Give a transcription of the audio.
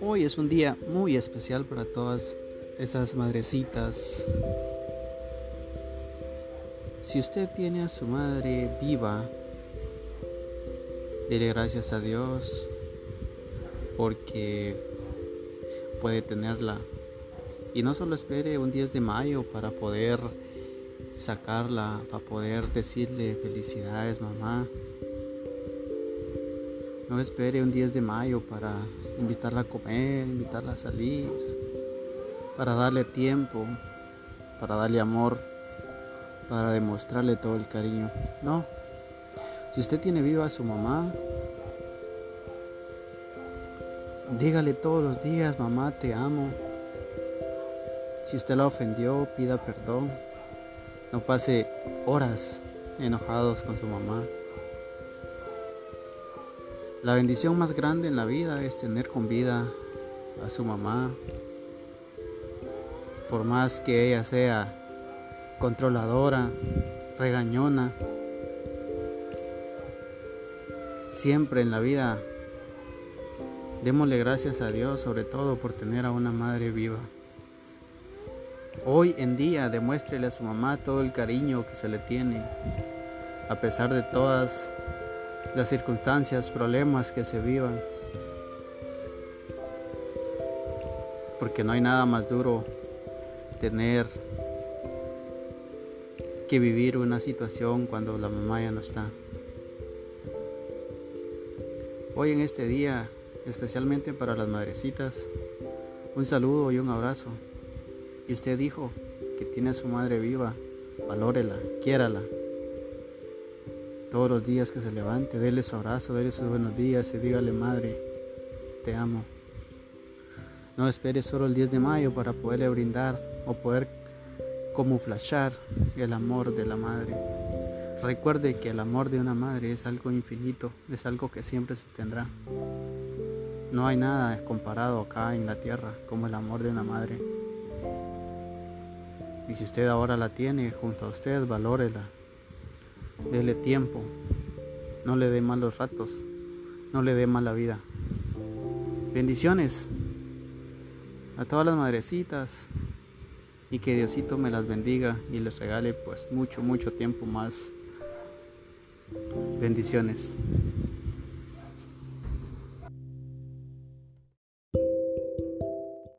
Hoy es un día muy especial para todas esas madrecitas. Si usted tiene a su madre viva, dile gracias a Dios porque puede tenerla. Y no solo espere un 10 de mayo para poder sacarla, para poder decirle felicidades mamá. No espere un 10 de mayo para invitarla a comer, invitarla a salir, para darle tiempo, para darle amor, para demostrarle todo el cariño. No. Si usted tiene viva a su mamá, dígale todos los días, mamá, te amo. Si usted la ofendió, pida perdón. No pase horas enojados con su mamá. La bendición más grande en la vida es tener con vida a su mamá. Por más que ella sea controladora, regañona, siempre en la vida démosle gracias a Dios sobre todo por tener a una madre viva. Hoy en día demuéstrele a su mamá todo el cariño que se le tiene, a pesar de todas las circunstancias, problemas que se vivan. Porque no hay nada más duro tener que vivir una situación cuando la mamá ya no está. Hoy en este día, especialmente para las madrecitas, un saludo y un abrazo. Y usted dijo que tiene a su madre viva, valórela, quiérala. Todos los días que se levante, déle su abrazo, déle sus buenos días y dígale, madre, te amo. No espere solo el 10 de mayo para poderle brindar o poder camuflachar el amor de la madre. Recuerde que el amor de una madre es algo infinito, es algo que siempre se tendrá. No hay nada comparado acá en la tierra como el amor de una madre. Y si usted ahora la tiene junto a usted, valórela, Dele tiempo. No le dé malos ratos. No le dé mala vida. Bendiciones a todas las madrecitas y que Diosito me las bendiga y les regale pues mucho, mucho tiempo más. Bendiciones.